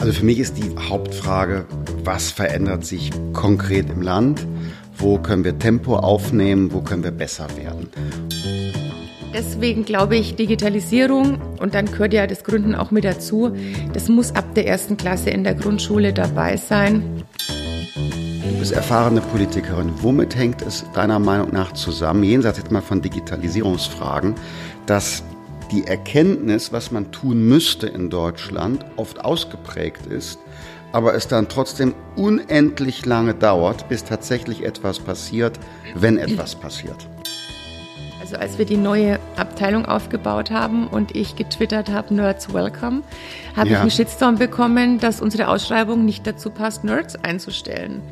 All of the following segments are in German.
Also für mich ist die Hauptfrage, was verändert sich konkret im Land? Wo können wir Tempo aufnehmen? Wo können wir besser werden? Deswegen glaube ich, Digitalisierung, und dann gehört ja das Gründen auch mit dazu, das muss ab der ersten Klasse in der Grundschule dabei sein. Du bist erfahrene Politikerin. Womit hängt es deiner Meinung nach zusammen, jenseits jetzt mal von Digitalisierungsfragen, dass die Erkenntnis, was man tun müsste in Deutschland, oft ausgeprägt ist, aber es dann trotzdem unendlich lange dauert, bis tatsächlich etwas passiert, wenn etwas passiert. Also als wir die neue Abteilung aufgebaut haben und ich getwittert habe, Nerds Welcome, habe ja. ich einen Shitstorm bekommen, dass unsere Ausschreibung nicht dazu passt, Nerds einzustellen.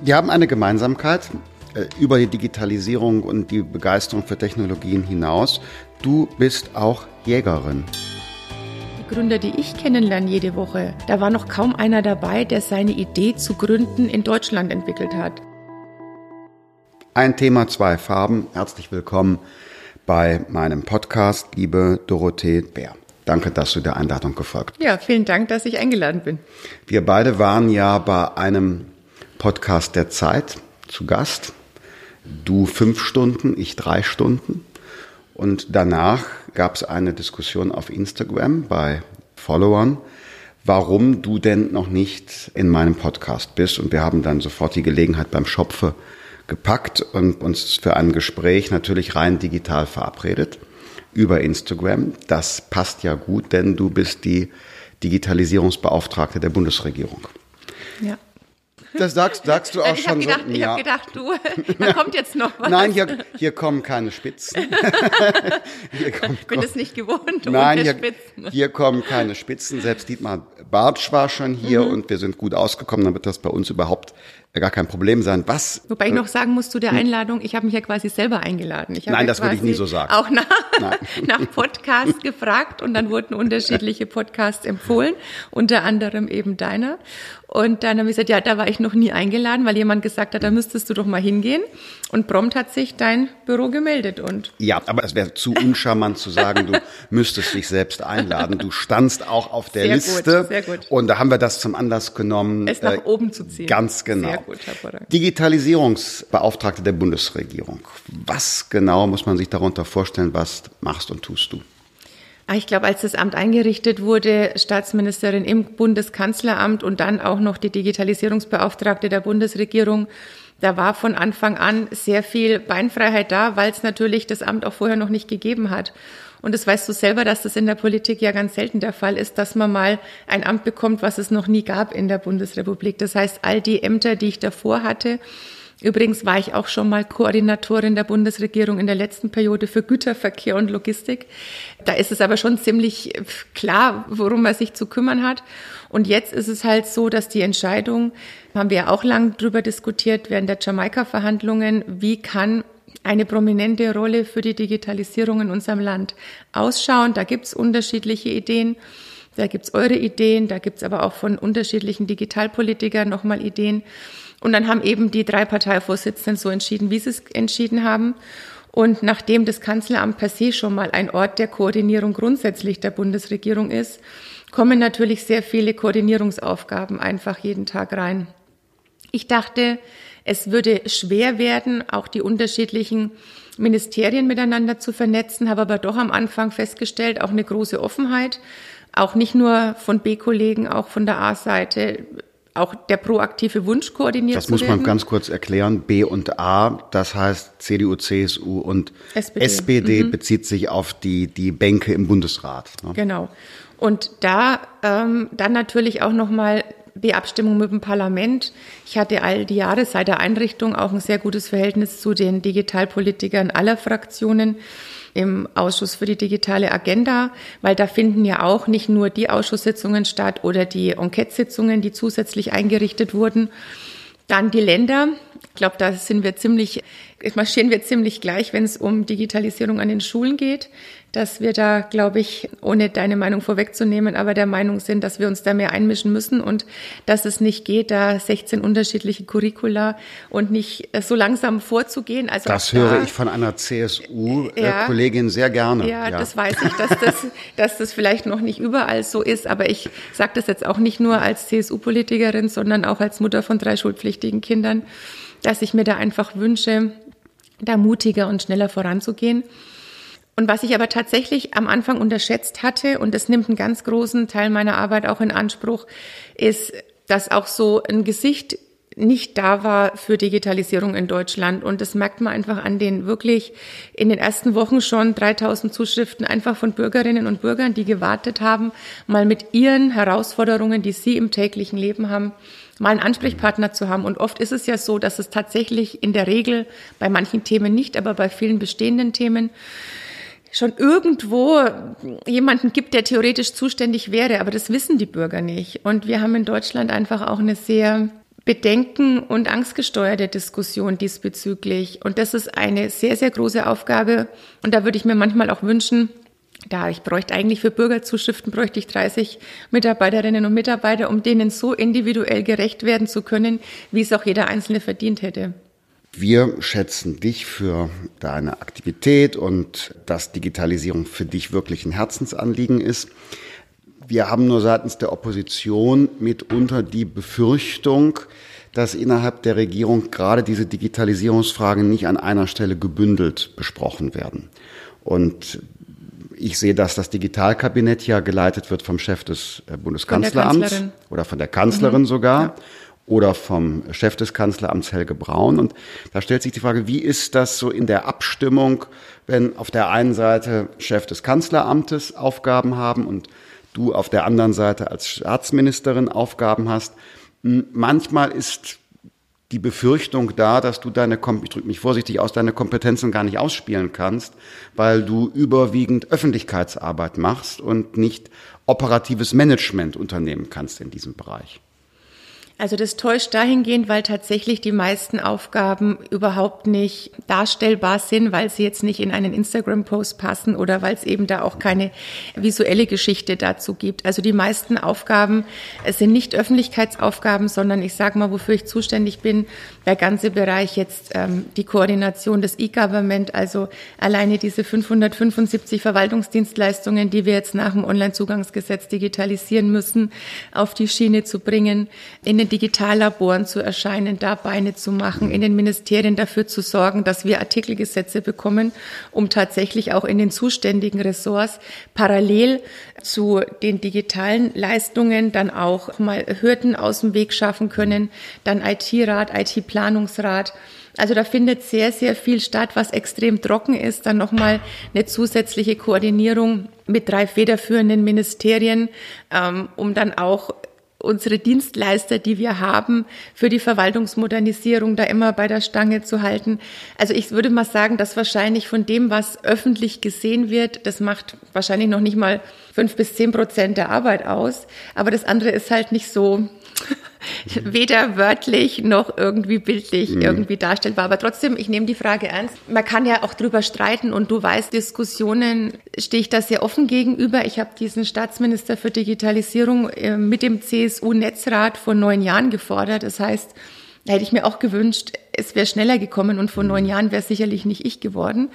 Wir haben eine Gemeinsamkeit äh, über die Digitalisierung und die Begeisterung für Technologien hinaus. Du bist auch Jägerin. Die Gründer, die ich kennenlerne jede Woche, da war noch kaum einer dabei, der seine Idee zu gründen in Deutschland entwickelt hat. Ein Thema, zwei Farben. Herzlich willkommen bei meinem Podcast, liebe Dorothee Bär. Danke, dass du der Einladung gefolgt bist. Ja, vielen Dank, dass ich eingeladen bin. Wir beide waren ja bei einem Podcast der Zeit zu Gast. Du fünf Stunden, ich drei Stunden. Und danach gab es eine Diskussion auf Instagram bei Followern, warum du denn noch nicht in meinem Podcast bist. Und wir haben dann sofort die Gelegenheit beim Schopfe gepackt und uns für ein Gespräch natürlich rein digital verabredet über Instagram. Das passt ja gut, denn du bist die Digitalisierungsbeauftragte der Bundesregierung. Ja. Das sagst, sagst du auch ich schon gedacht, so. Ich ja. habe gedacht, du, da kommt jetzt noch was. Nein, hier, hier kommen keine Spitzen. hier kommt, ich bin es nicht gewohnt, Nein, hier, Spitzen. hier kommen keine Spitzen. Selbst Dietmar Bartsch war schon hier mhm. und wir sind gut ausgekommen, damit das bei uns überhaupt gar kein Problem sein. Was? Wobei ich noch sagen muss zu der hm? Einladung, ich habe mich ja quasi selber eingeladen. Nein, ja das würde ich nie so sagen. Auch nach, nach Podcasts gefragt und dann wurden unterschiedliche Podcasts empfohlen, unter anderem eben deiner. Und dann habe ich gesagt, ja, da war ich noch nie eingeladen, weil jemand gesagt hat, da müsstest du doch mal hingehen. Und prompt hat sich dein Büro gemeldet und. Ja, aber es wäre zu uncharmant zu sagen, du müsstest dich selbst einladen. Du standst auch auf der sehr Liste. Gut, sehr gut. Und da haben wir das zum Anlass genommen. Es nach äh, oben zu ziehen. Ganz genau. Sehr gut, hervorragend. Digitalisierungsbeauftragte der Bundesregierung. Was genau muss man sich darunter vorstellen? Was machst und tust du? Ah, ich glaube, als das Amt eingerichtet wurde, Staatsministerin im Bundeskanzleramt und dann auch noch die Digitalisierungsbeauftragte der Bundesregierung, da war von Anfang an sehr viel Beinfreiheit da, weil es natürlich das Amt auch vorher noch nicht gegeben hat. Und das weißt du selber, dass das in der Politik ja ganz selten der Fall ist, dass man mal ein Amt bekommt, was es noch nie gab in der Bundesrepublik. Das heißt, all die Ämter, die ich davor hatte, Übrigens war ich auch schon mal Koordinatorin der Bundesregierung in der letzten Periode für Güterverkehr und Logistik. Da ist es aber schon ziemlich klar, worum man sich zu kümmern hat. Und jetzt ist es halt so, dass die Entscheidung, haben wir auch lang drüber diskutiert während der Jamaika-Verhandlungen, wie kann eine prominente Rolle für die Digitalisierung in unserem Land ausschauen. Da gibt's unterschiedliche Ideen. Da gibt's eure Ideen, da gibt's aber auch von unterschiedlichen Digitalpolitikern nochmal Ideen. Und dann haben eben die drei Parteivorsitzenden so entschieden, wie sie es entschieden haben. Und nachdem das Kanzleramt per se schon mal ein Ort der Koordinierung grundsätzlich der Bundesregierung ist, kommen natürlich sehr viele Koordinierungsaufgaben einfach jeden Tag rein. Ich dachte, es würde schwer werden, auch die unterschiedlichen Ministerien miteinander zu vernetzen, habe aber doch am Anfang festgestellt, auch eine große Offenheit, auch nicht nur von B-Kollegen, auch von der A-Seite auch der proaktive Wunsch koordiniert Das muss man ganz kurz erklären. B und A, das heißt CDU, CSU und SPD, SPD mhm. bezieht sich auf die, die Bänke im Bundesrat. Ne? Genau. Und da ähm, dann natürlich auch nochmal die Abstimmung mit dem Parlament. Ich hatte all die Jahre seit der Einrichtung auch ein sehr gutes Verhältnis zu den Digitalpolitikern aller Fraktionen im Ausschuss für die digitale Agenda, weil da finden ja auch nicht nur die Ausschusssitzungen statt oder die Enquete-Sitzungen, die zusätzlich eingerichtet wurden. Dann die Länder. Ich glaube, da sind wir ziemlich, marschieren wir ziemlich gleich, wenn es um Digitalisierung an den Schulen geht. Dass wir da, glaube ich, ohne deine Meinung vorwegzunehmen, aber der Meinung sind, dass wir uns da mehr einmischen müssen und dass es nicht geht, da 16 unterschiedliche Curricula und nicht so langsam vorzugehen. Also das höre da, ich von einer CSU-Kollegin ja, sehr gerne. Ja, ja, das weiß ich, dass das, dass das vielleicht noch nicht überall so ist, aber ich sage das jetzt auch nicht nur als CSU-Politikerin, sondern auch als Mutter von drei schulpflichtigen Kindern, dass ich mir da einfach wünsche, da mutiger und schneller voranzugehen. Und was ich aber tatsächlich am Anfang unterschätzt hatte, und das nimmt einen ganz großen Teil meiner Arbeit auch in Anspruch, ist, dass auch so ein Gesicht nicht da war für Digitalisierung in Deutschland. Und das merkt man einfach an den wirklich in den ersten Wochen schon 3000 Zuschriften einfach von Bürgerinnen und Bürgern, die gewartet haben, mal mit ihren Herausforderungen, die sie im täglichen Leben haben, mal einen Ansprechpartner zu haben. Und oft ist es ja so, dass es tatsächlich in der Regel bei manchen Themen nicht, aber bei vielen bestehenden Themen schon irgendwo jemanden gibt, der theoretisch zuständig wäre, aber das wissen die Bürger nicht. Und wir haben in Deutschland einfach auch eine sehr bedenken- und angstgesteuerte Diskussion diesbezüglich. Und das ist eine sehr, sehr große Aufgabe. Und da würde ich mir manchmal auch wünschen, da ich bräuchte eigentlich für Bürgerzuschriften bräuchte ich 30 Mitarbeiterinnen und Mitarbeiter, um denen so individuell gerecht werden zu können, wie es auch jeder Einzelne verdient hätte. Wir schätzen dich für deine Aktivität und dass Digitalisierung für dich wirklich ein Herzensanliegen ist. Wir haben nur seitens der Opposition mitunter die Befürchtung, dass innerhalb der Regierung gerade diese Digitalisierungsfragen nicht an einer Stelle gebündelt besprochen werden. Und ich sehe, dass das Digitalkabinett ja geleitet wird vom Chef des äh, Bundeskanzleramts oder von der Kanzlerin mhm. sogar. Ja oder vom Chef des Kanzleramts Helge Braun. Und da stellt sich die Frage, wie ist das so in der Abstimmung, wenn auf der einen Seite Chef des Kanzleramtes Aufgaben haben und du auf der anderen Seite als Staatsministerin Aufgaben hast. Hm, manchmal ist die Befürchtung da, dass du deine, ich drücke mich vorsichtig aus, deine Kompetenzen gar nicht ausspielen kannst, weil du überwiegend Öffentlichkeitsarbeit machst und nicht operatives Management unternehmen kannst in diesem Bereich. Also das täuscht dahingehend, weil tatsächlich die meisten Aufgaben überhaupt nicht darstellbar sind, weil sie jetzt nicht in einen Instagram-Post passen oder weil es eben da auch keine visuelle Geschichte dazu gibt. Also die meisten Aufgaben sind nicht Öffentlichkeitsaufgaben, sondern ich sage mal, wofür ich zuständig bin, der ganze Bereich jetzt ähm, die Koordination des E-Government, also alleine diese 575 Verwaltungsdienstleistungen, die wir jetzt nach dem Onlinezugangsgesetz digitalisieren müssen, auf die Schiene zu bringen, in den Digitallaboren zu erscheinen, da Beine zu machen, in den Ministerien dafür zu sorgen, dass wir Artikelgesetze bekommen, um tatsächlich auch in den zuständigen Ressorts parallel zu den digitalen Leistungen dann auch mal Hürden aus dem Weg schaffen können, dann IT-Rat, IT-Planungsrat. Also da findet sehr, sehr viel statt, was extrem trocken ist. Dann nochmal eine zusätzliche Koordinierung mit drei federführenden Ministerien, ähm, um dann auch unsere Dienstleister, die wir haben, für die Verwaltungsmodernisierung da immer bei der Stange zu halten. Also ich würde mal sagen, dass wahrscheinlich von dem, was öffentlich gesehen wird, das macht wahrscheinlich noch nicht mal fünf bis zehn Prozent der Arbeit aus. Aber das andere ist halt nicht so weder wörtlich noch irgendwie bildlich mhm. irgendwie darstellbar. Aber trotzdem, ich nehme die Frage ernst. Man kann ja auch drüber streiten und du weißt, Diskussionen stehe ich da sehr offen gegenüber. Ich habe diesen Staatsminister für Digitalisierung äh, mit dem CSU-Netzrat vor neun Jahren gefordert. Das heißt, da hätte ich mir auch gewünscht, es wäre schneller gekommen und vor neun Jahren wäre es sicherlich nicht ich geworden.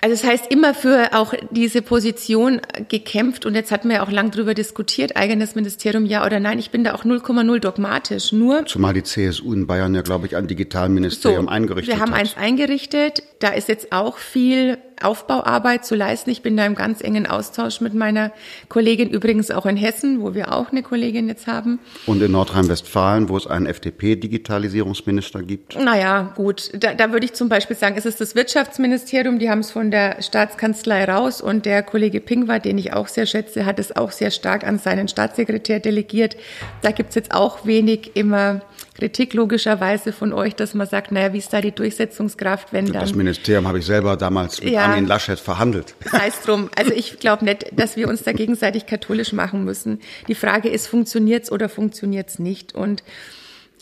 Also das heißt, immer für auch diese Position gekämpft und jetzt hatten wir ja auch lang drüber diskutiert, eigenes Ministerium ja oder nein. Ich bin da auch 0,0 dogmatisch. Nur Zumal die CSU in Bayern ja, glaube ich, ein Digitalministerium so, eingerichtet hat. Wir haben hat. eins eingerichtet. Da ist jetzt auch viel Aufbauarbeit zu leisten. Ich bin da im ganz engen Austausch mit meiner Kollegin, übrigens auch in Hessen, wo wir auch eine Kollegin jetzt haben. Und in Nordrhein-Westfalen, wo es einen FDP-Digitalisierungsminister gibt. Naja, gut. Da, da würde ich zum Beispiel sagen, es ist das Wirtschaftsministerium, die haben es von der Staatskanzlei raus und der Kollege Pingwer, den ich auch sehr schätze, hat es auch sehr stark an seinen Staatssekretär delegiert. Da gibt es jetzt auch wenig immer Kritik logischerweise von euch, dass man sagt, naja, wie ist da die Durchsetzungskraft, wenn dann... Das Ministerium habe ich selber damals mit ja, Armin Laschet verhandelt. Das heißt drum, also ich glaube nicht, dass wir uns da gegenseitig katholisch machen müssen. Die Frage ist, funktioniert's oder funktioniert's nicht? Und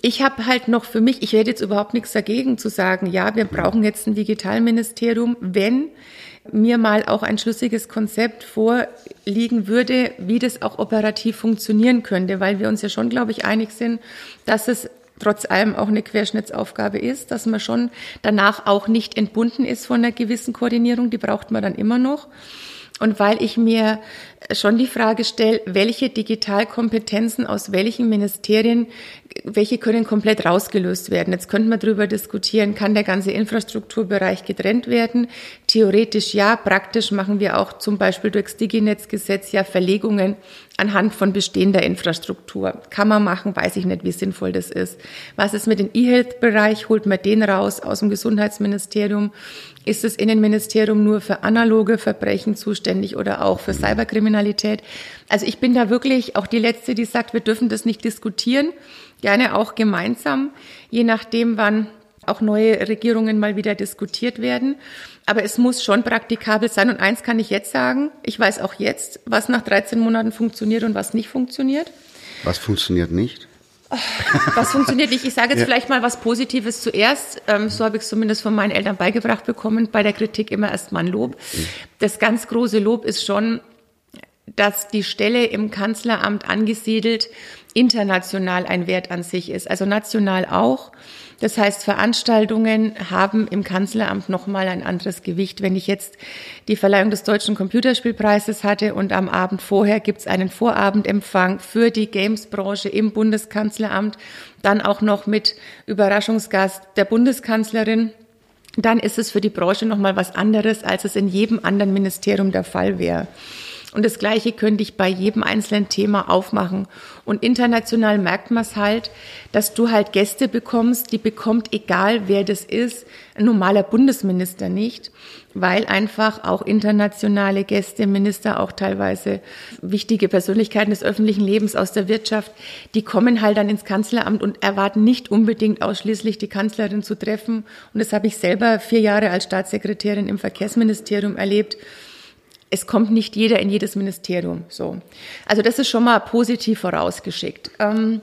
ich habe halt noch für mich, ich werde jetzt überhaupt nichts dagegen zu sagen, ja, wir brauchen jetzt ein Digitalministerium, wenn mir mal auch ein schlüssiges Konzept vorliegen würde, wie das auch operativ funktionieren könnte, weil wir uns ja schon, glaube ich, einig sind, dass es trotz allem auch eine Querschnittsaufgabe ist, dass man schon danach auch nicht entbunden ist von einer gewissen Koordinierung, die braucht man dann immer noch. Und weil ich mir schon die Frage stelle, welche Digitalkompetenzen aus welchen Ministerien, welche können komplett rausgelöst werden. Jetzt könnte man darüber diskutieren, kann der ganze Infrastrukturbereich getrennt werden? Theoretisch ja, praktisch machen wir auch zum Beispiel durchs Diginetzgesetz ja Verlegungen anhand von bestehender Infrastruktur. Kann man machen, weiß ich nicht, wie sinnvoll das ist. Was ist mit dem E-Health-Bereich? Holt man den raus aus dem Gesundheitsministerium? Ist das Innenministerium nur für analoge Verbrechen zuständig oder auch für Cyberkriminalität? Also ich bin da wirklich auch die Letzte, die sagt, wir dürfen das nicht diskutieren. Gerne auch gemeinsam, je nachdem, wann auch neue Regierungen mal wieder diskutiert werden. Aber es muss schon praktikabel sein. Und eins kann ich jetzt sagen, ich weiß auch jetzt, was nach 13 Monaten funktioniert und was nicht funktioniert. Was funktioniert nicht? Was funktioniert nicht? Ich sage jetzt ja. vielleicht mal was Positives zuerst. Ähm, so habe ich es zumindest von meinen Eltern beigebracht bekommen. Bei der Kritik immer erst mal ein Lob. Mhm. Das ganz große Lob ist schon, dass die Stelle im Kanzleramt angesiedelt international ein Wert an sich ist. Also national auch. Das heißt, Veranstaltungen haben im Kanzleramt nochmal ein anderes Gewicht. Wenn ich jetzt die Verleihung des Deutschen Computerspielpreises hatte und am Abend vorher gibt es einen Vorabendempfang für die Games-Branche im Bundeskanzleramt, dann auch noch mit Überraschungsgast der Bundeskanzlerin, dann ist es für die Branche nochmal was anderes, als es in jedem anderen Ministerium der Fall wäre. Und das Gleiche könnte ich bei jedem einzelnen Thema aufmachen. Und international merkt man es halt, dass du halt Gäste bekommst, die bekommt, egal wer das ist, ein normaler Bundesminister nicht, weil einfach auch internationale Gäste, Minister, auch teilweise wichtige Persönlichkeiten des öffentlichen Lebens aus der Wirtschaft, die kommen halt dann ins Kanzleramt und erwarten nicht unbedingt ausschließlich die Kanzlerin zu treffen. Und das habe ich selber vier Jahre als Staatssekretärin im Verkehrsministerium erlebt es kommt nicht jeder in jedes Ministerium. So. Also das ist schon mal positiv vorausgeschickt. Ähm,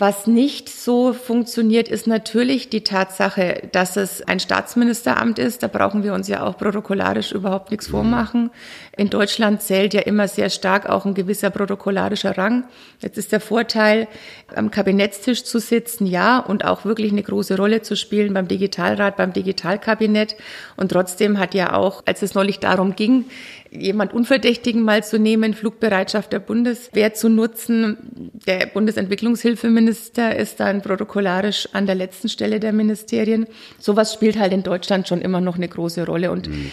was nicht so funktioniert, ist natürlich die Tatsache, dass es ein Staatsministeramt ist. Da brauchen wir uns ja auch protokollarisch überhaupt nichts vormachen. In Deutschland zählt ja immer sehr stark auch ein gewisser protokollarischer Rang. Jetzt ist der Vorteil, am Kabinettstisch zu sitzen, ja, und auch wirklich eine große Rolle zu spielen beim Digitalrat, beim Digitalkabinett. Und trotzdem hat ja auch, als es neulich darum ging, jemand Unverdächtigen mal zu nehmen, Flugbereitschaft der Bundeswehr zu nutzen. Der Bundesentwicklungshilfeminister ist dann protokollarisch an der letzten Stelle der Ministerien. Sowas spielt halt in Deutschland schon immer noch eine große Rolle. Und, mhm,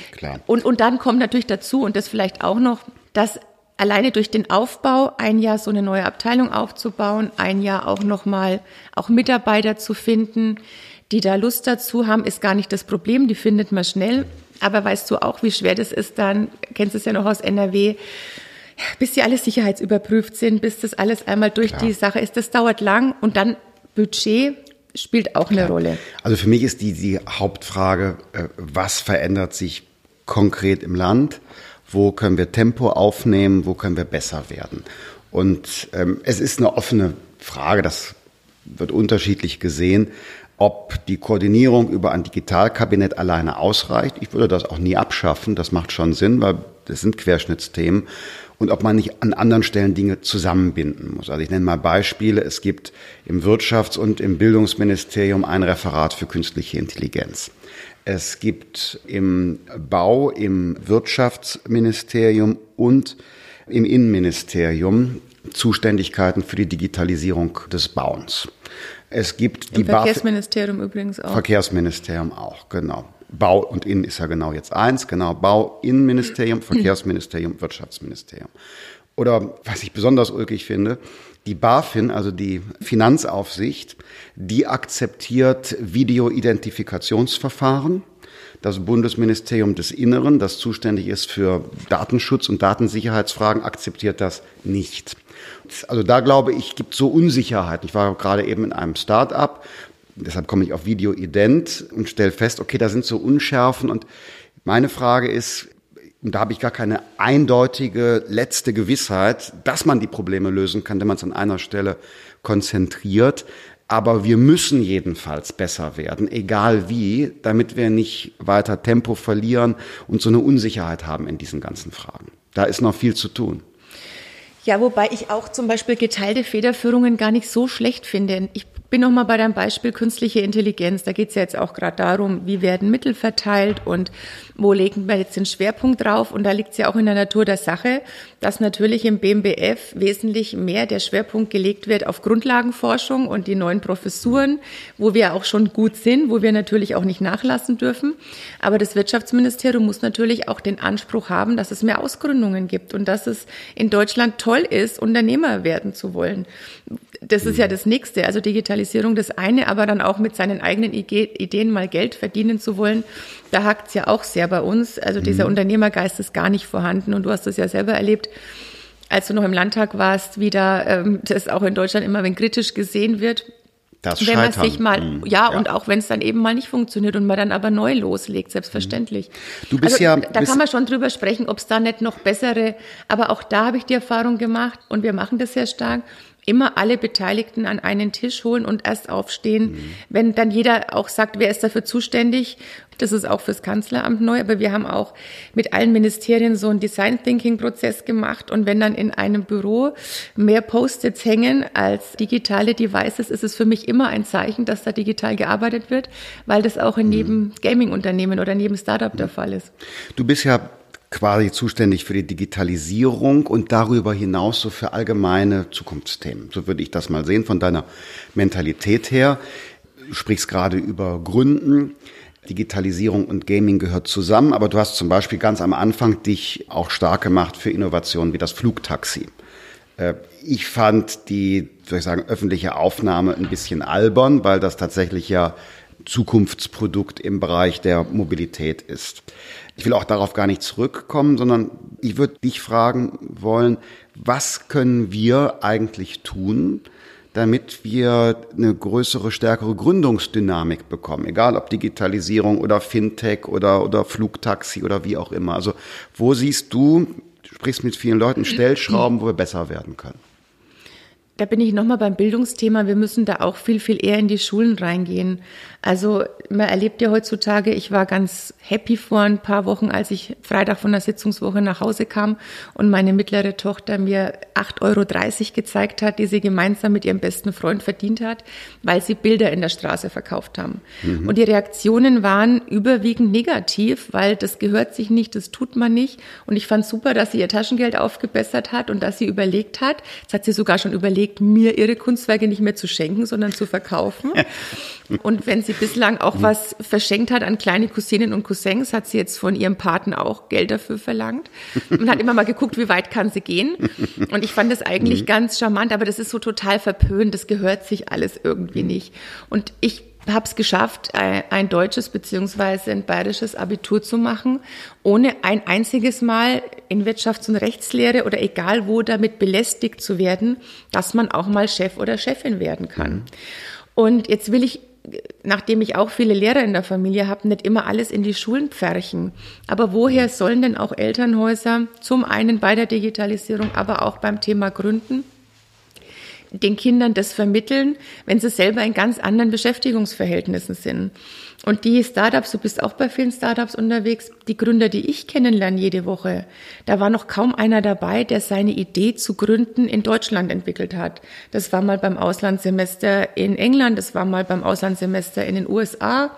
und, und dann kommt natürlich dazu, und das vielleicht auch noch, dass alleine durch den Aufbau, ein Jahr so eine neue Abteilung aufzubauen, ein Jahr auch nochmal auch Mitarbeiter zu finden, die da Lust dazu haben, ist gar nicht das Problem. Die findet man schnell. Aber weißt du auch, wie schwer das ist dann, kennst du es ja noch aus NRW, bis die alle sicherheitsüberprüft sind, bis das alles einmal durch Klar. die Sache ist. Das dauert lang und dann Budget spielt auch Klar. eine Rolle. Also für mich ist die, die Hauptfrage, äh, was verändert sich konkret im Land? Wo können wir Tempo aufnehmen? Wo können wir besser werden? Und ähm, es ist eine offene Frage, das wird unterschiedlich gesehen ob die Koordinierung über ein Digitalkabinett alleine ausreicht. Ich würde das auch nie abschaffen. Das macht schon Sinn, weil das sind Querschnittsthemen. Und ob man nicht an anderen Stellen Dinge zusammenbinden muss. Also ich nenne mal Beispiele. Es gibt im Wirtschafts- und im Bildungsministerium ein Referat für künstliche Intelligenz. Es gibt im Bau, im Wirtschaftsministerium und im Innenministerium Zuständigkeiten für die Digitalisierung des Bauens. Es gibt die Im Verkehrsministerium Baf übrigens auch. Verkehrsministerium auch, genau. Bau und Innen ist ja genau jetzt eins, genau. Bau, Innenministerium, Verkehrsministerium, Wirtschaftsministerium. Oder was ich besonders ulkig finde, die BaFin, also die Finanzaufsicht, die akzeptiert Videoidentifikationsverfahren. Das Bundesministerium des Inneren, das zuständig ist für Datenschutz und Datensicherheitsfragen, akzeptiert das nicht. Also da glaube ich, gibt so Unsicherheit. Ich war gerade eben in einem Start-up, deshalb komme ich auf Video Ident und stelle fest, okay, da sind so Unschärfen und meine Frage ist, und da habe ich gar keine eindeutige letzte Gewissheit, dass man die Probleme lösen kann, wenn man es an einer Stelle konzentriert. Aber wir müssen jedenfalls besser werden, egal wie, damit wir nicht weiter Tempo verlieren und so eine Unsicherheit haben in diesen ganzen Fragen. Da ist noch viel zu tun. Ja, wobei ich auch zum Beispiel geteilte Federführungen gar nicht so schlecht finde. Ich bin noch mal bei deinem Beispiel künstliche Intelligenz. Da geht es ja jetzt auch gerade darum, wie werden Mittel verteilt und wo legen wir jetzt den Schwerpunkt drauf. Und da liegt es ja auch in der Natur der Sache, dass natürlich im BMBF wesentlich mehr der Schwerpunkt gelegt wird auf Grundlagenforschung und die neuen Professuren, wo wir auch schon gut sind, wo wir natürlich auch nicht nachlassen dürfen. Aber das Wirtschaftsministerium muss natürlich auch den Anspruch haben, dass es mehr Ausgründungen gibt und dass es in Deutschland toll ist, Unternehmer werden zu wollen. Das ist ja das Nächste. Also Digitalisierung das eine, aber dann auch mit seinen eigenen Ideen mal Geld verdienen zu wollen, da hakt es ja auch sehr bei uns. Also dieser mhm. Unternehmergeist ist gar nicht vorhanden und du hast das ja selber erlebt, als du noch im Landtag warst, wie da ähm, das auch in Deutschland immer wenn kritisch gesehen wird. Das wenn man sich mal, mhm. ja, ja, und auch wenn es dann eben mal nicht funktioniert und man dann aber neu loslegt, selbstverständlich. Du bist also, ja, da kann man schon drüber sprechen, ob es da nicht noch bessere, aber auch da habe ich die Erfahrung gemacht und wir machen das sehr stark immer alle Beteiligten an einen Tisch holen und erst aufstehen, mhm. wenn dann jeder auch sagt, wer ist dafür zuständig. Das ist auch fürs Kanzleramt neu, aber wir haben auch mit allen Ministerien so einen Design Thinking Prozess gemacht und wenn dann in einem Büro mehr Post-its hängen als digitale Devices, ist es für mich immer ein Zeichen, dass da digital gearbeitet wird, weil das auch in mhm. jedem Gaming-Unternehmen oder in jedem Startup der Fall ist. Du bist ja quasi zuständig für die Digitalisierung und darüber hinaus so für allgemeine Zukunftsthemen. So würde ich das mal sehen von deiner Mentalität her. Du sprichst gerade über Gründen. Digitalisierung und Gaming gehört zusammen, aber du hast zum Beispiel ganz am Anfang dich auch stark gemacht für Innovationen wie das Flugtaxi. Äh, ich fand die, soll ich sagen, öffentliche Aufnahme ein bisschen albern, weil das tatsächlich ja Zukunftsprodukt im Bereich der Mobilität ist. Ich will auch darauf gar nicht zurückkommen, sondern ich würde dich fragen wollen, was können wir eigentlich tun, damit wir eine größere, stärkere Gründungsdynamik bekommen, egal ob Digitalisierung oder Fintech oder, oder Flugtaxi oder wie auch immer. Also wo siehst du, du sprichst mit vielen Leuten, Stellschrauben, wo wir besser werden können? Da bin ich nochmal beim Bildungsthema. Wir müssen da auch viel, viel eher in die Schulen reingehen. Also man erlebt ja heutzutage, ich war ganz happy vor ein paar Wochen, als ich Freitag von der Sitzungswoche nach Hause kam und meine mittlere Tochter mir 8,30 Euro gezeigt hat, die sie gemeinsam mit ihrem besten Freund verdient hat, weil sie Bilder in der Straße verkauft haben. Mhm. Und die Reaktionen waren überwiegend negativ, weil das gehört sich nicht, das tut man nicht. Und ich fand super, dass sie ihr Taschengeld aufgebessert hat und dass sie überlegt hat, das hat sie sogar schon überlegt, mir ihre Kunstwerke nicht mehr zu schenken, sondern zu verkaufen. und wenn sie bislang auch was verschenkt hat an kleine Cousinen und Cousins, hat sie jetzt von ihrem Paten auch Geld dafür verlangt und hat immer mal geguckt, wie weit kann sie gehen. Und ich fand das eigentlich mhm. ganz charmant, aber das ist so total verpönt, das gehört sich alles irgendwie nicht. Und ich habe es geschafft, ein deutsches beziehungsweise ein bayerisches Abitur zu machen, ohne ein einziges Mal in Wirtschafts- und Rechtslehre oder egal wo damit belästigt zu werden, dass man auch mal Chef oder Chefin werden kann. Mhm. Und jetzt will ich nachdem ich auch viele Lehrer in der Familie habe, nicht immer alles in die Schulen pferchen. Aber woher sollen denn auch Elternhäuser zum einen bei der Digitalisierung, aber auch beim Thema Gründen den Kindern das vermitteln, wenn sie selber in ganz anderen Beschäftigungsverhältnissen sind? Und die Startups, du bist auch bei vielen Startups unterwegs, die Gründer, die ich kennenlerne jede Woche, da war noch kaum einer dabei, der seine Idee zu gründen in Deutschland entwickelt hat. Das war mal beim Auslandssemester in England, das war mal beim Auslandssemester in den USA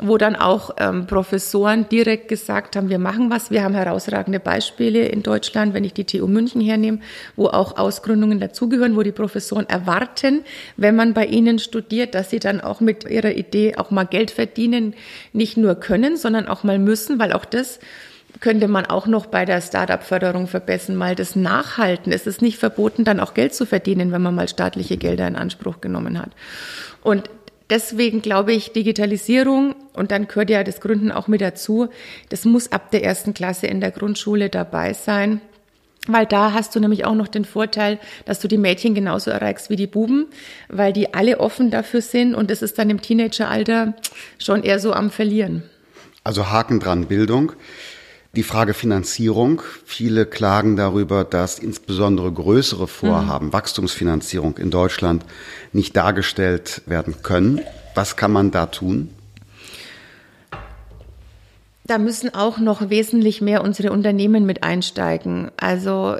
wo dann auch ähm, Professoren direkt gesagt haben, wir machen was. Wir haben herausragende Beispiele in Deutschland, wenn ich die TU München hernehme, wo auch Ausgründungen dazugehören, wo die Professoren erwarten, wenn man bei ihnen studiert, dass sie dann auch mit ihrer Idee auch mal Geld verdienen, nicht nur können, sondern auch mal müssen, weil auch das könnte man auch noch bei der Startup-Förderung verbessern, mal das Nachhalten. Es ist nicht verboten, dann auch Geld zu verdienen, wenn man mal staatliche Gelder in Anspruch genommen hat. Und deswegen glaube ich, Digitalisierung, und dann gehört ja das Gründen auch mit dazu, das muss ab der ersten Klasse in der Grundschule dabei sein. Weil da hast du nämlich auch noch den Vorteil, dass du die Mädchen genauso erreichst wie die Buben, weil die alle offen dafür sind und das ist dann im Teenageralter schon eher so am Verlieren. Also Haken dran, Bildung. Die Frage Finanzierung. Viele klagen darüber, dass insbesondere größere Vorhaben, mhm. Wachstumsfinanzierung in Deutschland nicht dargestellt werden können. Was kann man da tun? Da müssen auch noch wesentlich mehr unsere Unternehmen mit einsteigen. Also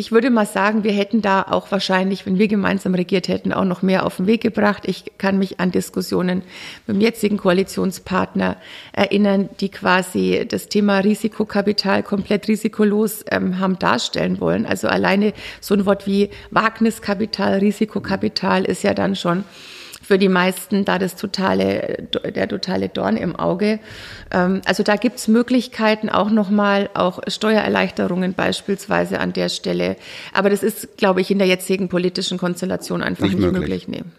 ich würde mal sagen, wir hätten da auch wahrscheinlich, wenn wir gemeinsam regiert hätten, auch noch mehr auf den Weg gebracht. Ich kann mich an Diskussionen mit dem jetzigen Koalitionspartner erinnern, die quasi das Thema Risikokapital komplett risikolos ähm, haben darstellen wollen. Also alleine so ein Wort wie Wagniskapital, Risikokapital ist ja dann schon für die meisten da das totale, der totale Dorn im Auge. Ähm, also da gibt's Möglichkeiten, auch nochmal, auch Steuererleichterungen beispielsweise an der Stelle. Aber das ist, glaube ich, in der jetzigen politischen Konstellation einfach nicht, nicht möglich. möglich. Nee.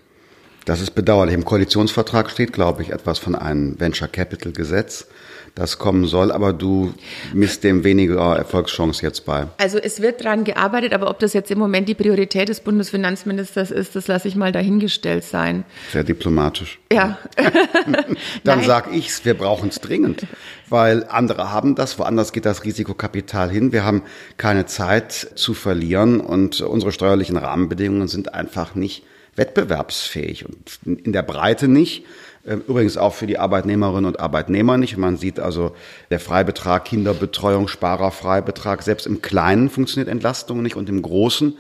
Das ist bedauerlich. Im Koalitionsvertrag steht, glaube ich, etwas von einem Venture Capital Gesetz das kommen soll, aber du misst dem weniger Erfolgschance jetzt bei. Also es wird dran gearbeitet, aber ob das jetzt im Moment die Priorität des Bundesfinanzministers ist, das lasse ich mal dahingestellt sein. Sehr diplomatisch. Ja. Dann sag ich's, wir brauchen es dringend, weil andere haben das, woanders geht das Risikokapital hin. Wir haben keine Zeit zu verlieren und unsere steuerlichen Rahmenbedingungen sind einfach nicht wettbewerbsfähig und in der Breite nicht. Ähm, übrigens auch für die Arbeitnehmerinnen und Arbeitnehmer nicht. Man sieht also, der Freibetrag, Kinderbetreuung, Sparerfreibetrag, selbst im Kleinen funktioniert Entlastung nicht und im Großen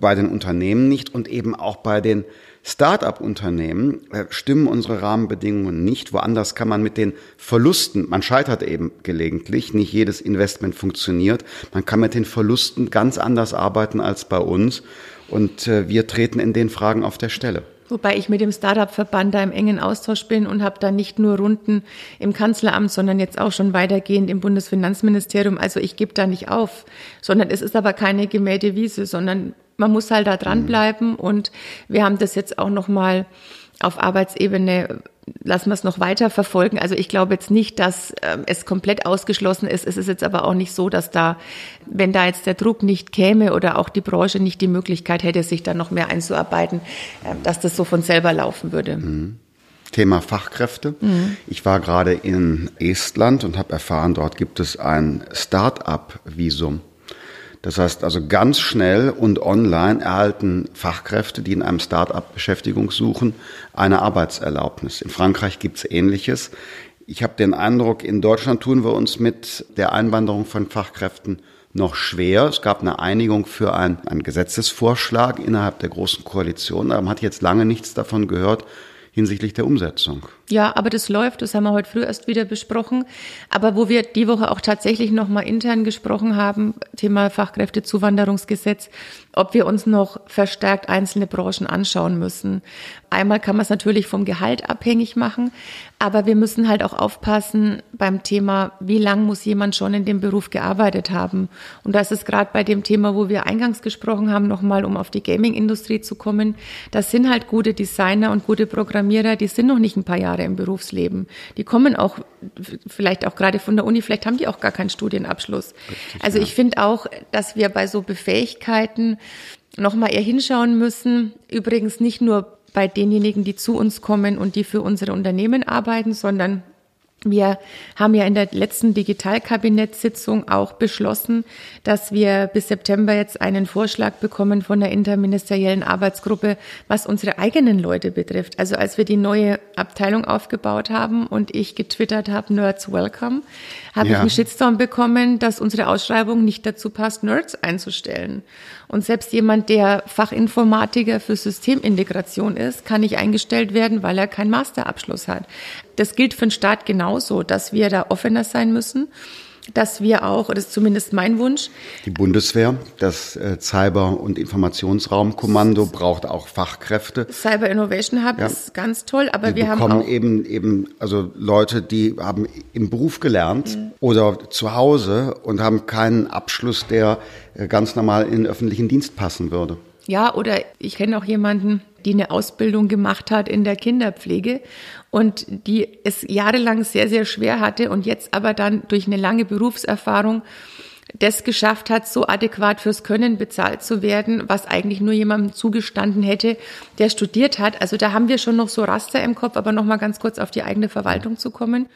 bei den Unternehmen nicht und eben auch bei den Start-up-Unternehmen äh, stimmen unsere Rahmenbedingungen nicht. Woanders kann man mit den Verlusten, man scheitert eben gelegentlich, nicht jedes Investment funktioniert. Man kann mit den Verlusten ganz anders arbeiten als bei uns. Und äh, wir treten in den Fragen auf der Stelle. Wobei ich mit dem Startup-Verband da im engen Austausch bin und habe da nicht nur Runden im Kanzleramt, sondern jetzt auch schon weitergehend im Bundesfinanzministerium. Also ich gebe da nicht auf, sondern es ist aber keine gemähte Wiese, sondern man muss halt da dranbleiben. Mhm. Und wir haben das jetzt auch nochmal auf Arbeitsebene lassen wir es noch weiter verfolgen. Also ich glaube jetzt nicht, dass äh, es komplett ausgeschlossen ist. Es ist jetzt aber auch nicht so, dass da, wenn da jetzt der Druck nicht käme oder auch die Branche nicht die Möglichkeit hätte, sich da noch mehr einzuarbeiten, äh, dass das so von selber laufen würde. Mhm. Thema Fachkräfte. Mhm. Ich war gerade in Estland und habe erfahren, dort gibt es ein Start-up-Visum. Das heißt also ganz schnell und online erhalten Fachkräfte, die in einem Start-up Beschäftigung suchen, eine Arbeitserlaubnis. In Frankreich gibt's Ähnliches. Ich habe den Eindruck, in Deutschland tun wir uns mit der Einwanderung von Fachkräften noch schwer. Es gab eine Einigung für einen, einen Gesetzesvorschlag innerhalb der Großen Koalition, aber man hat jetzt lange nichts davon gehört hinsichtlich der Umsetzung. Ja, aber das läuft, das haben wir heute früh erst wieder besprochen. Aber wo wir die Woche auch tatsächlich nochmal intern gesprochen haben, Thema Fachkräftezuwanderungsgesetz, ob wir uns noch verstärkt einzelne Branchen anschauen müssen. Einmal kann man es natürlich vom Gehalt abhängig machen, aber wir müssen halt auch aufpassen beim Thema, wie lang muss jemand schon in dem Beruf gearbeitet haben. Und das ist gerade bei dem Thema, wo wir eingangs gesprochen haben, nochmal, um auf die Gaming-Industrie zu kommen. Das sind halt gute Designer und gute Programmierer, die sind noch nicht ein paar Jahre im Berufsleben. Die kommen auch vielleicht auch gerade von der Uni, vielleicht haben die auch gar keinen Studienabschluss. Also ich finde auch, dass wir bei so Befähigkeiten nochmal eher hinschauen müssen. Übrigens nicht nur bei denjenigen, die zu uns kommen und die für unsere Unternehmen arbeiten, sondern wir haben ja in der letzten Digitalkabinettssitzung auch beschlossen, dass wir bis September jetzt einen Vorschlag bekommen von der interministeriellen Arbeitsgruppe, was unsere eigenen Leute betrifft. Also als wir die neue Abteilung aufgebaut haben und ich getwittert habe, Nerds Welcome, habe ja. ich einen Shitstorm bekommen, dass unsere Ausschreibung nicht dazu passt, Nerds einzustellen. Und selbst jemand, der Fachinformatiker für Systemintegration ist, kann nicht eingestellt werden, weil er keinen Masterabschluss hat. Das gilt für den Staat genauso, dass wir da offener sein müssen dass wir auch, das ist zumindest mein Wunsch. Die Bundeswehr, das äh, Cyber- und Informationsraumkommando braucht auch Fachkräfte. Cyber Innovation Hub ja. ist ganz toll, aber wir, wir haben auch eben eben also Leute, die haben im Beruf gelernt mhm. oder zu Hause und haben keinen Abschluss, der äh, ganz normal in den öffentlichen Dienst passen würde. Ja, oder ich kenne auch jemanden, die eine Ausbildung gemacht hat in der Kinderpflege und die es jahrelang sehr, sehr schwer hatte und jetzt aber dann durch eine lange Berufserfahrung das geschafft hat, so adäquat fürs Können bezahlt zu werden, was eigentlich nur jemandem zugestanden hätte, der studiert hat. Also da haben wir schon noch so Raster im Kopf, aber nochmal ganz kurz auf die eigene Verwaltung zu kommen.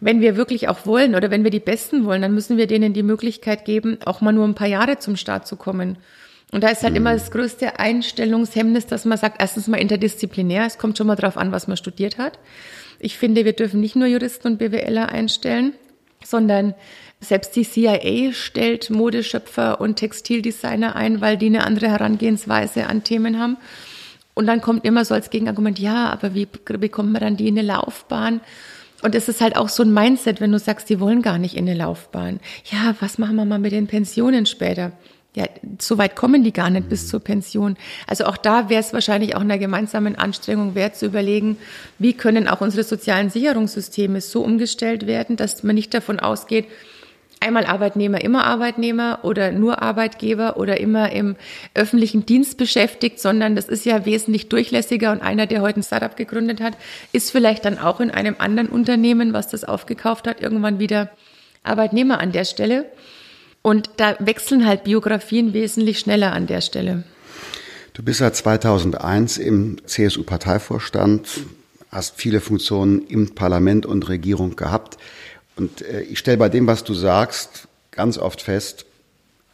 wenn wir wirklich auch wollen oder wenn wir die Besten wollen, dann müssen wir denen die Möglichkeit geben, auch mal nur ein paar Jahre zum Start zu kommen. Und da ist halt mhm. immer das größte Einstellungshemmnis, dass man sagt, erstens mal interdisziplinär, es kommt schon mal drauf an, was man studiert hat. Ich finde, wir dürfen nicht nur Juristen und BWLer einstellen, sondern selbst die CIA stellt Modeschöpfer und Textildesigner ein, weil die eine andere Herangehensweise an Themen haben. Und dann kommt immer so als Gegenargument, ja, aber wie bekommt man dann die in eine Laufbahn? Und es ist halt auch so ein Mindset, wenn du sagst, die wollen gar nicht in eine Laufbahn. Ja, was machen wir mal mit den Pensionen später? Ja, so weit kommen die gar nicht bis zur Pension. Also auch da wäre es wahrscheinlich auch einer gemeinsamen Anstrengung wert zu überlegen, wie können auch unsere sozialen Sicherungssysteme so umgestellt werden, dass man nicht davon ausgeht, einmal Arbeitnehmer, immer Arbeitnehmer oder nur Arbeitgeber oder immer im öffentlichen Dienst beschäftigt, sondern das ist ja wesentlich durchlässiger und einer, der heute ein Startup gegründet hat, ist vielleicht dann auch in einem anderen Unternehmen, was das aufgekauft hat, irgendwann wieder Arbeitnehmer an der Stelle. Und da wechseln halt Biografien wesentlich schneller an der Stelle. Du bist seit 2001 im CSU-Parteivorstand, hast viele Funktionen im Parlament und Regierung gehabt. Und äh, ich stelle bei dem, was du sagst, ganz oft fest,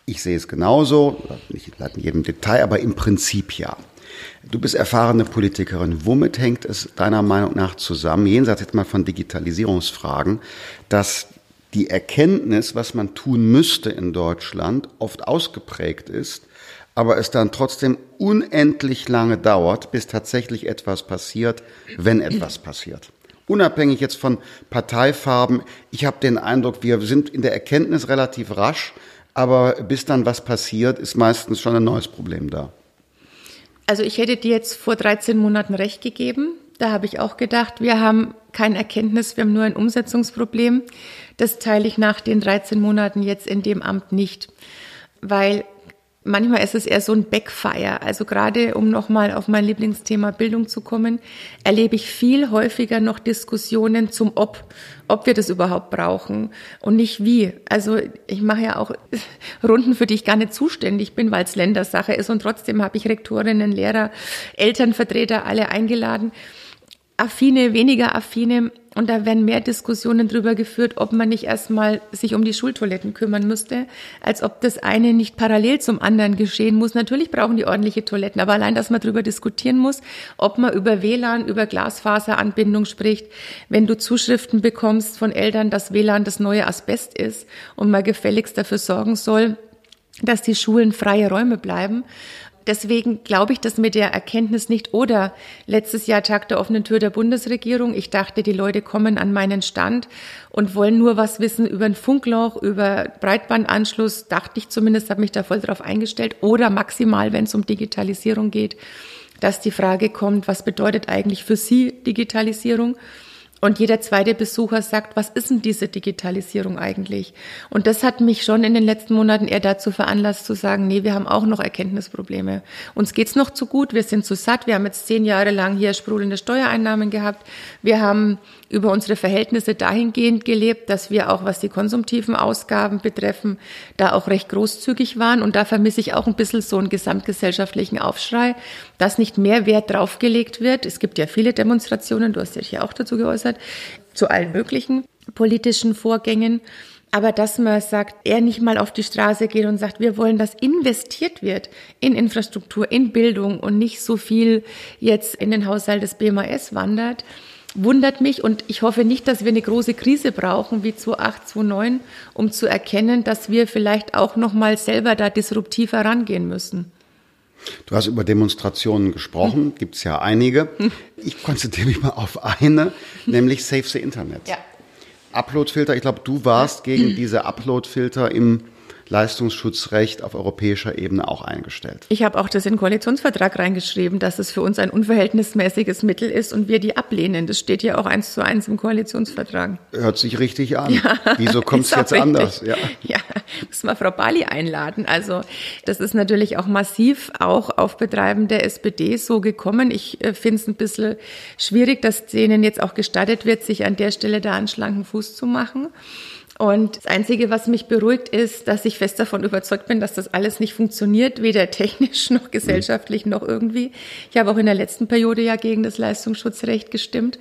ich sehe es genauso, nicht in jedem Detail, aber im Prinzip ja. Du bist erfahrene Politikerin. Womit hängt es deiner Meinung nach zusammen, jenseits jetzt mal von Digitalisierungsfragen, dass die Erkenntnis, was man tun müsste in Deutschland, oft ausgeprägt ist, aber es dann trotzdem unendlich lange dauert, bis tatsächlich etwas passiert, wenn etwas passiert unabhängig jetzt von Parteifarben, ich habe den Eindruck, wir sind in der Erkenntnis relativ rasch, aber bis dann was passiert, ist meistens schon ein neues Problem da. Also ich hätte dir jetzt vor 13 Monaten recht gegeben. Da habe ich auch gedacht, wir haben kein Erkenntnis, wir haben nur ein Umsetzungsproblem. Das teile ich nach den 13 Monaten jetzt in dem Amt nicht, weil Manchmal ist es eher so ein Backfire. Also gerade um nochmal auf mein Lieblingsthema Bildung zu kommen, erlebe ich viel häufiger noch Diskussionen zum Ob, ob wir das überhaupt brauchen und nicht wie. Also ich mache ja auch Runden, für die ich gar nicht zuständig bin, weil es Ländersache ist und trotzdem habe ich Rektorinnen, Lehrer, Elternvertreter alle eingeladen affine, weniger affine. Und da werden mehr Diskussionen darüber geführt, ob man nicht erstmal sich um die Schultoiletten kümmern müsste, als ob das eine nicht parallel zum anderen geschehen muss. Natürlich brauchen die ordentliche Toiletten, aber allein, dass man darüber diskutieren muss, ob man über WLAN, über Glasfaseranbindung spricht, wenn du Zuschriften bekommst von Eltern, dass WLAN das neue Asbest ist und man gefälligst dafür sorgen soll, dass die Schulen freie Räume bleiben deswegen glaube ich, dass mit der Erkenntnis nicht oder letztes Jahr Tag der offenen Tür der Bundesregierung. Ich dachte, die Leute kommen an meinen Stand und wollen nur was wissen über ein Funkloch, über Breitbandanschluss. Dachte ich zumindest, habe mich da voll drauf eingestellt. Oder maximal, wenn es um Digitalisierung geht, dass die Frage kommt, was bedeutet eigentlich für Sie Digitalisierung? Und jeder zweite Besucher sagt, was ist denn diese Digitalisierung eigentlich? Und das hat mich schon in den letzten Monaten eher dazu veranlasst zu sagen, nee, wir haben auch noch Erkenntnisprobleme. Uns geht's noch zu gut, wir sind zu satt, wir haben jetzt zehn Jahre lang hier sprudelnde Steuereinnahmen gehabt. Wir haben über unsere Verhältnisse dahingehend gelebt, dass wir auch, was die konsumtiven Ausgaben betreffen, da auch recht großzügig waren. Und da vermisse ich auch ein bisschen so einen gesamtgesellschaftlichen Aufschrei, dass nicht mehr Wert draufgelegt wird. Es gibt ja viele Demonstrationen, du hast ja hier auch dazu geäußert, zu allen möglichen politischen Vorgängen. Aber dass man sagt, er nicht mal auf die Straße geht und sagt, wir wollen, dass investiert wird in Infrastruktur, in Bildung und nicht so viel jetzt in den Haushalt des BMAS wandert, wundert mich und ich hoffe nicht, dass wir eine große Krise brauchen wie 2008, 2009, um zu erkennen, dass wir vielleicht auch noch mal selber da disruptiv herangehen müssen. Du hast über Demonstrationen gesprochen, hm. gibt es ja einige. Hm. Ich konzentriere mich mal auf eine, nämlich Save the Internet. Ja. Uploadfilter, ich glaube, du warst gegen diese Uploadfilter im Leistungsschutzrecht auf europäischer Ebene auch eingestellt. Ich habe auch das in den Koalitionsvertrag reingeschrieben, dass es für uns ein unverhältnismäßiges Mittel ist und wir die ablehnen. Das steht ja auch eins zu eins im Koalitionsvertrag. Hört sich richtig an. Ja, Wieso kommt es jetzt richtig. anders? Ja. ja, muss mal Frau Bali einladen. Also das ist natürlich auch massiv auch auf Betreiben der SPD so gekommen. Ich äh, finde es ein bisschen schwierig, dass denen jetzt auch gestattet wird, sich an der Stelle da einen schlanken Fuß zu machen. Und das Einzige, was mich beruhigt, ist, dass ich fest davon überzeugt bin, dass das alles nicht funktioniert, weder technisch noch gesellschaftlich noch irgendwie. Ich habe auch in der letzten Periode ja gegen das Leistungsschutzrecht gestimmt,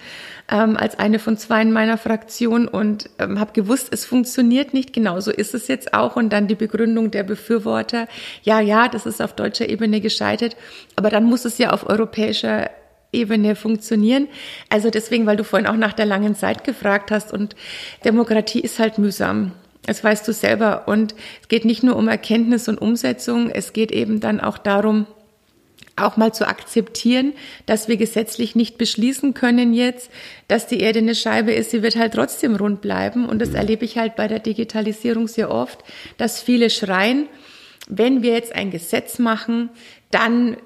ähm, als eine von zwei in meiner Fraktion und ähm, habe gewusst, es funktioniert nicht. Genauso ist es jetzt auch. Und dann die Begründung der Befürworter, ja, ja, das ist auf deutscher Ebene gescheitert, aber dann muss es ja auf europäischer Ebene funktionieren. Also deswegen, weil du vorhin auch nach der langen Zeit gefragt hast und Demokratie ist halt mühsam. Das weißt du selber. Und es geht nicht nur um Erkenntnis und Umsetzung, es geht eben dann auch darum, auch mal zu akzeptieren, dass wir gesetzlich nicht beschließen können jetzt, dass die Erde eine Scheibe ist, sie wird halt trotzdem rund bleiben. Und das erlebe ich halt bei der Digitalisierung sehr oft, dass viele schreien, wenn wir jetzt ein Gesetz machen, dann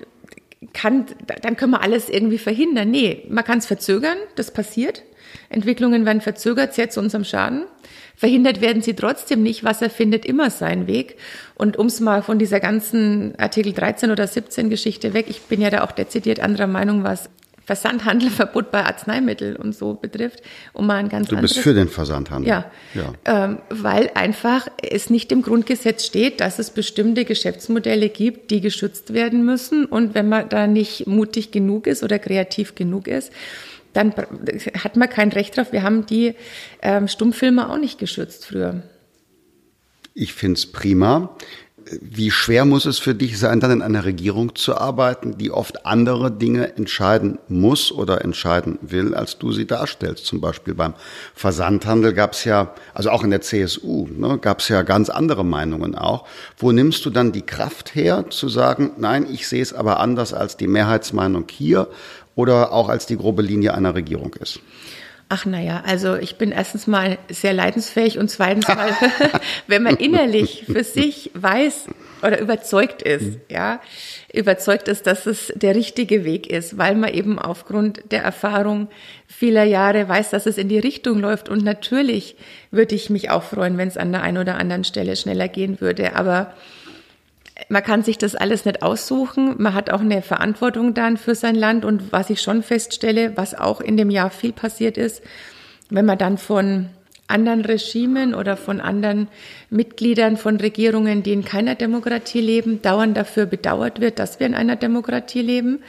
kann, dann können wir alles irgendwie verhindern. Nee, man kann es verzögern, das passiert. Entwicklungen werden verzögert, sehr zu unserem Schaden. Verhindert werden sie trotzdem nicht. Wasser findet immer seinen Weg. Und ums mal von dieser ganzen Artikel 13 oder 17 Geschichte weg, ich bin ja da auch dezidiert anderer Meinung, was Versandhandelverbot bei Arzneimitteln und so betrifft, um mal ein ganz Du bist für den Versandhandel. Ja, ja. Ähm, weil einfach es nicht im Grundgesetz steht, dass es bestimmte Geschäftsmodelle gibt, die geschützt werden müssen. Und wenn man da nicht mutig genug ist oder kreativ genug ist, dann hat man kein Recht drauf. Wir haben die ähm, Stummfilme auch nicht geschützt früher. Ich find's prima. Wie schwer muss es für dich sein, dann in einer Regierung zu arbeiten, die oft andere Dinge entscheiden muss oder entscheiden will, als du sie darstellst? Zum Beispiel beim Versandhandel gab es ja, also auch in der CSU, ne, gab es ja ganz andere Meinungen auch. Wo nimmst du dann die Kraft her, zu sagen, nein, ich sehe es aber anders als die Mehrheitsmeinung hier oder auch als die grobe Linie einer Regierung ist? Ach naja, also ich bin erstens mal sehr leidensfähig und zweitens mal, wenn man innerlich für sich weiß oder überzeugt ist, mhm. ja, überzeugt ist, dass es der richtige Weg ist, weil man eben aufgrund der Erfahrung vieler Jahre weiß, dass es in die Richtung läuft. Und natürlich würde ich mich auch freuen, wenn es an der einen oder anderen Stelle schneller gehen würde. Aber man kann sich das alles nicht aussuchen. Man hat auch eine Verantwortung dann für sein Land. Und was ich schon feststelle, was auch in dem Jahr viel passiert ist, wenn man dann von anderen Regimen oder von anderen Mitgliedern von Regierungen, die in keiner Demokratie leben, dauernd dafür bedauert wird, dass wir in einer Demokratie leben,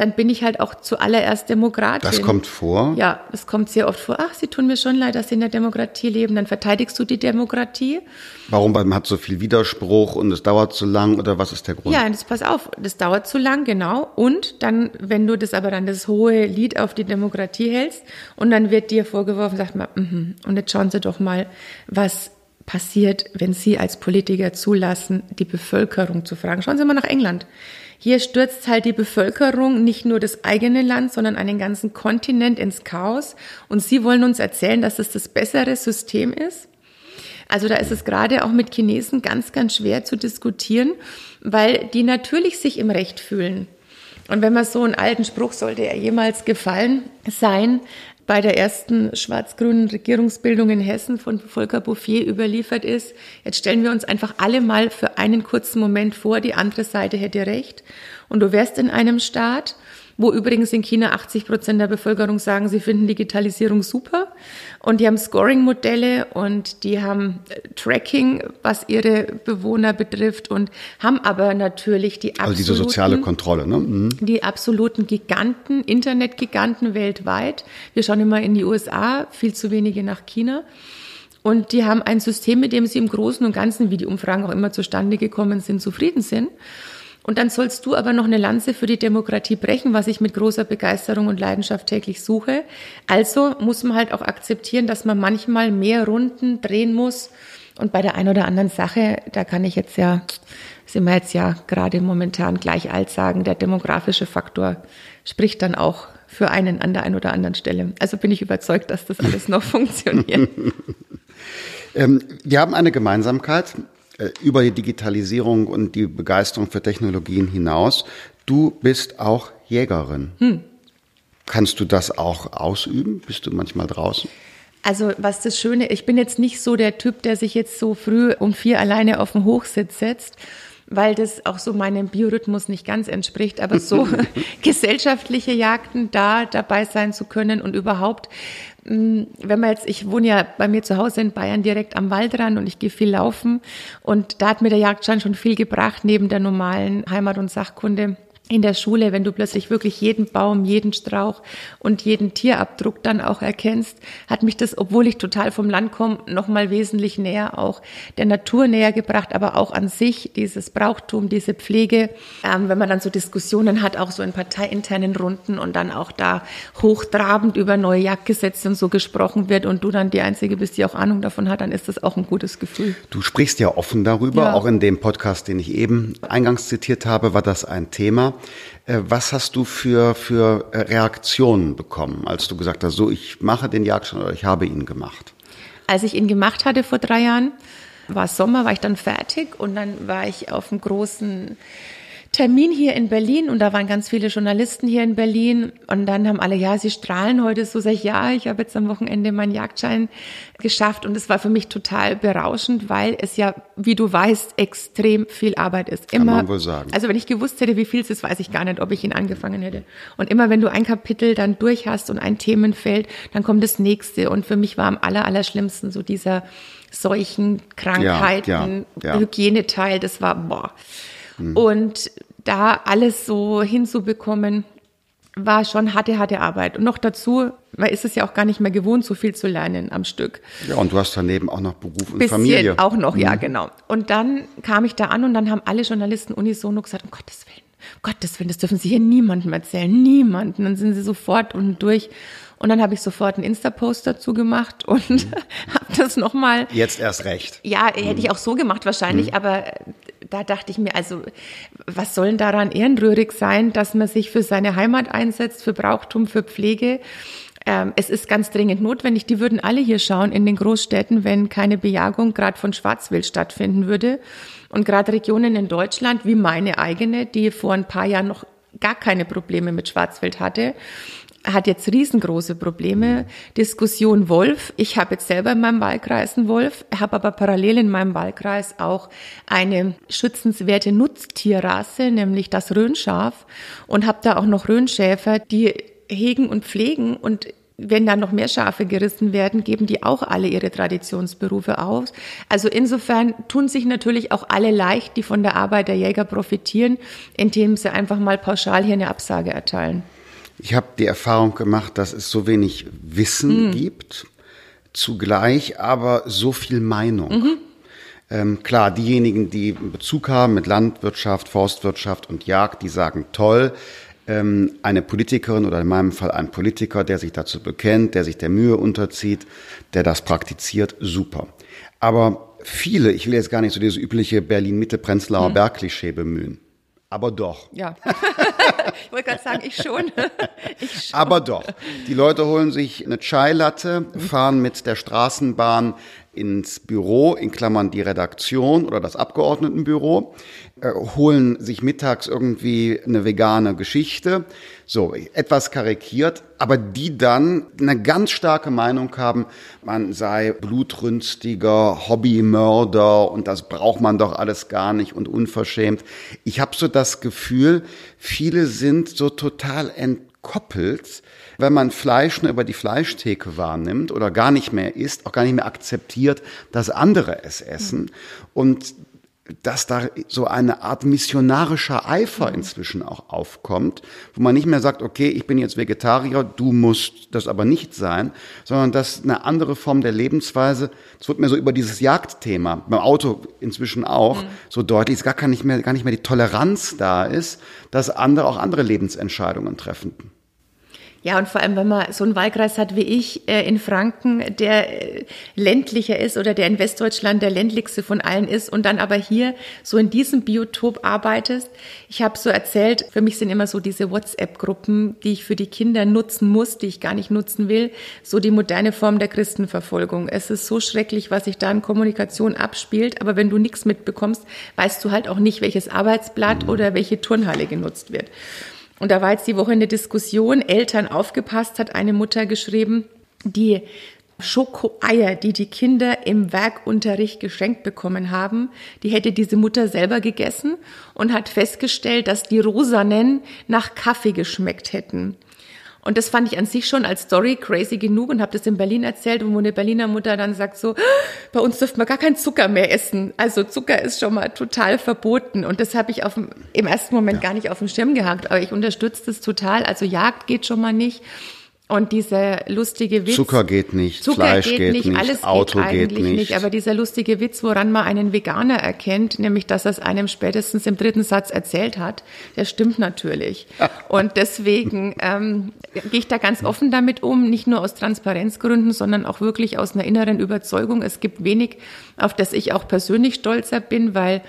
dann bin ich halt auch zuallererst Demokratin. Das kommt vor? Ja, das kommt sehr oft vor. Ach, Sie tun mir schon leid, dass Sie in der Demokratie leben. Dann verteidigst du die Demokratie. Warum? Weil man hat so viel Widerspruch und es dauert zu lang oder was ist der Grund? Ja, das pass auf, das dauert zu lang, genau. Und dann, wenn du das aber dann das hohe Lied auf die Demokratie hältst und dann wird dir vorgeworfen, sagt man, mm und jetzt schauen Sie doch mal, was passiert, wenn Sie als Politiker zulassen, die Bevölkerung zu fragen. Schauen Sie mal nach England. Hier stürzt halt die Bevölkerung nicht nur das eigene Land, sondern einen ganzen Kontinent ins Chaos. Und Sie wollen uns erzählen, dass es das bessere System ist? Also da ist es gerade auch mit Chinesen ganz, ganz schwer zu diskutieren, weil die natürlich sich im Recht fühlen. Und wenn man so einen alten Spruch, sollte er jemals gefallen sein, bei der ersten schwarz-grünen Regierungsbildung in Hessen von Volker Bouffier überliefert ist. Jetzt stellen wir uns einfach alle mal für einen kurzen Moment vor, die andere Seite hätte recht. Und du wärst in einem Staat, wo übrigens in China 80 Prozent der Bevölkerung sagen, sie finden Digitalisierung super. Und die haben Scoring-Modelle und die haben äh, Tracking, was ihre Bewohner betrifft und haben aber natürlich die absoluten, also diese soziale Kontrolle, ne? Mhm. Die absoluten Giganten, Internetgiganten weltweit. Wir schauen immer in die USA, viel zu wenige nach China. Und die haben ein System, mit dem sie im Großen und Ganzen, wie die Umfragen auch immer zustande gekommen sind, zufrieden sind. Und dann sollst du aber noch eine Lanze für die Demokratie brechen, was ich mit großer Begeisterung und Leidenschaft täglich suche. Also muss man halt auch akzeptieren, dass man manchmal mehr Runden drehen muss. Und bei der einen oder anderen Sache, da kann ich jetzt ja, sind wir jetzt ja gerade momentan gleich alt sagen, der demografische Faktor spricht dann auch für einen an der einen oder anderen Stelle. Also bin ich überzeugt, dass das alles noch funktioniert. ähm, wir haben eine Gemeinsamkeit. Äh, über die Digitalisierung und die Begeisterung für Technologien hinaus. Du bist auch Jägerin. Hm. Kannst du das auch ausüben? Bist du manchmal draußen? Also was das Schöne, ich bin jetzt nicht so der Typ, der sich jetzt so früh um vier alleine auf den Hochsitz setzt, weil das auch so meinem Biorhythmus nicht ganz entspricht, aber so gesellschaftliche Jagden da dabei sein zu können und überhaupt wenn man jetzt, ich wohne ja bei mir zu Hause in Bayern direkt am Waldrand und ich gehe viel laufen. Und da hat mir der Jagdschein schon viel gebracht, neben der normalen Heimat- und Sachkunde in der Schule, wenn du plötzlich wirklich jeden Baum, jeden Strauch und jeden Tierabdruck dann auch erkennst, hat mich das, obwohl ich total vom Land komme, nochmal wesentlich näher auch der Natur näher gebracht, aber auch an sich, dieses Brauchtum, diese Pflege. Ähm, wenn man dann so Diskussionen hat, auch so in parteiinternen Runden und dann auch da hochtrabend über neue Jagdgesetze und so gesprochen wird und du dann die Einzige bist, die auch Ahnung davon hat, dann ist das auch ein gutes Gefühl. Du sprichst ja offen darüber, ja. auch in dem Podcast, den ich eben eingangs zitiert habe, war das ein Thema. Äh, was hast du für, für äh, Reaktionen bekommen, als du gesagt hast, so ich mache den Jagdschein oder ich habe ihn gemacht? Als ich ihn gemacht hatte vor drei Jahren, war Sommer, war ich dann fertig und dann war ich auf einem großen Termin hier in Berlin und da waren ganz viele Journalisten hier in Berlin und dann haben alle, ja, sie strahlen heute so, sag ich, ja, ich habe jetzt am Wochenende meinen Jagdschein geschafft und es war für mich total berauschend, weil es ja, wie du weißt, extrem viel Arbeit ist. Immer, Kann man wohl sagen. Also wenn ich gewusst hätte, wie viel es ist, weiß ich gar nicht, ob ich ihn angefangen hätte. Und immer wenn du ein Kapitel dann durch hast und ein Themenfeld, dann kommt das nächste und für mich war am aller, aller schlimmsten so dieser Seuchen, Krankheiten, ja, ja, ja. Hygieneteil, das war, boah. Mhm. Und da alles so hinzubekommen, war schon harte, harte Arbeit. Und noch dazu, man ist es ja auch gar nicht mehr gewohnt, so viel zu lernen am Stück. Ja, und du hast daneben auch noch Beruf und Bisschen Familie. auch noch, mhm. ja, genau. Und dann kam ich da an und dann haben alle Journalisten unisono gesagt, um Gottes Willen, um Gottes Willen, das dürfen Sie hier niemandem erzählen, niemanden. Dann sind sie sofort unten durch. Und dann habe ich sofort einen Insta-Post dazu gemacht und mhm. habe das nochmal. Jetzt erst recht. Ja, hätte mhm. ich auch so gemacht wahrscheinlich, mhm. aber da dachte ich mir, also was soll denn daran ehrenrührig sein, dass man sich für seine Heimat einsetzt, für Brauchtum, für Pflege? Ähm, es ist ganz dringend notwendig. Die würden alle hier schauen in den Großstädten, wenn keine Bejagung gerade von Schwarzwild stattfinden würde. Und gerade Regionen in Deutschland, wie meine eigene, die vor ein paar Jahren noch gar keine Probleme mit Schwarzwild hatte, hat jetzt riesengroße Probleme. Diskussion Wolf. Ich habe jetzt selber in meinem Wahlkreis einen Wolf, habe aber parallel in meinem Wahlkreis auch eine schützenswerte Nutztierrasse, nämlich das Röhnschaf und habe da auch noch Röhnschäfer, die hegen und pflegen und wenn da noch mehr Schafe gerissen werden, geben die auch alle ihre Traditionsberufe aus. Also insofern tun sich natürlich auch alle leicht, die von der Arbeit der Jäger profitieren, indem sie einfach mal pauschal hier eine Absage erteilen. Ich habe die Erfahrung gemacht, dass es so wenig Wissen mhm. gibt, zugleich aber so viel Meinung. Mhm. Ähm, klar, diejenigen, die Bezug haben mit Landwirtschaft, Forstwirtschaft und Jagd, die sagen toll. Ähm, eine Politikerin oder in meinem Fall ein Politiker, der sich dazu bekennt, der sich der Mühe unterzieht, der das praktiziert, super. Aber viele, ich will jetzt gar nicht so dieses übliche Berlin-Mitte-Prenzlauer mhm. Berg-Klischee bemühen. Aber doch. Ja. ich wollte gerade sagen, ich schon. ich schon. Aber doch. Die Leute holen sich eine Chai-Latte, fahren mit der Straßenbahn ins Büro, in Klammern die Redaktion oder das Abgeordnetenbüro, äh, holen sich mittags irgendwie eine vegane Geschichte, so etwas karikiert, aber die dann eine ganz starke Meinung haben, man sei blutrünstiger Hobbymörder und das braucht man doch alles gar nicht und unverschämt. Ich habe so das Gefühl, viele sind so total entkoppelt wenn man Fleisch nur über die Fleischtheke wahrnimmt oder gar nicht mehr isst, auch gar nicht mehr akzeptiert, dass andere es essen. Und dass da so eine Art missionarischer Eifer inzwischen auch aufkommt, wo man nicht mehr sagt, okay, ich bin jetzt Vegetarier, du musst das aber nicht sein, sondern dass eine andere Form der Lebensweise, es wird mir so über dieses Jagdthema, beim Auto inzwischen auch, mhm. so deutlich, ist gar nicht mehr, gar nicht mehr die Toleranz da ist, dass andere auch andere Lebensentscheidungen treffen. Ja, und vor allem, wenn man so einen Wahlkreis hat wie ich äh, in Franken, der äh, ländlicher ist oder der in Westdeutschland der ländlichste von allen ist und dann aber hier so in diesem Biotop arbeitest. Ich habe so erzählt, für mich sind immer so diese WhatsApp-Gruppen, die ich für die Kinder nutzen muss, die ich gar nicht nutzen will, so die moderne Form der Christenverfolgung. Es ist so schrecklich, was sich da in Kommunikation abspielt, aber wenn du nichts mitbekommst, weißt du halt auch nicht, welches Arbeitsblatt oder welche Turnhalle genutzt wird. Und da war jetzt die Woche eine Diskussion, Eltern aufgepasst, hat eine Mutter geschrieben, die Schokoeier, die die Kinder im Werkunterricht geschenkt bekommen haben, die hätte diese Mutter selber gegessen und hat festgestellt, dass die rosanen nach Kaffee geschmeckt hätten. Und das fand ich an sich schon als Story crazy genug und habe das in Berlin erzählt, wo eine Berliner Mutter dann sagt so, bei uns dürft man gar keinen Zucker mehr essen. Also Zucker ist schon mal total verboten. Und das habe ich auf dem, im ersten Moment gar nicht auf dem Schirm gehabt. Aber ich unterstütze das total. Also Jagd geht schon mal nicht. Und dieser lustige Witz. Zucker geht nicht, Zucker Fleisch geht, geht nicht, nicht, alles Auto geht eigentlich geht nicht. nicht. Aber dieser lustige Witz, woran man einen Veganer erkennt, nämlich dass er es einem spätestens im dritten Satz erzählt hat, der stimmt natürlich. Und deswegen ähm, gehe ich da ganz offen damit um, nicht nur aus Transparenzgründen, sondern auch wirklich aus einer inneren Überzeugung. Es gibt wenig, auf das ich auch persönlich stolzer bin, weil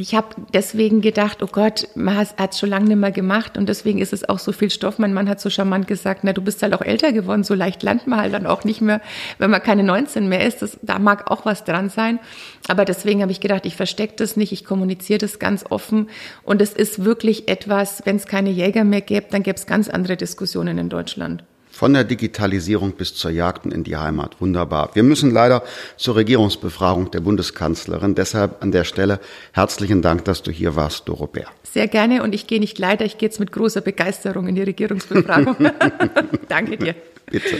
ich habe deswegen gedacht, oh Gott, man hat es schon lange nicht mehr gemacht und deswegen ist es auch so viel Stoff. Mein Mann hat so charmant gesagt, na, du bist halt auch älter geworden, so leicht lernt man halt dann auch nicht mehr, wenn man keine 19 mehr ist. Das, da mag auch was dran sein. Aber deswegen habe ich gedacht, ich verstecke das nicht, ich kommuniziere das ganz offen und es ist wirklich etwas, wenn es keine Jäger mehr gäbe, dann gäbe es ganz andere Diskussionen in Deutschland. Von der Digitalisierung bis zur Jagd in die Heimat. Wunderbar. Wir müssen leider zur Regierungsbefragung der Bundeskanzlerin. Deshalb an der Stelle herzlichen Dank, dass du hier warst, Doro Bär. Sehr gerne und ich gehe nicht leider, ich gehe jetzt mit großer Begeisterung in die Regierungsbefragung. Danke dir. Bitte.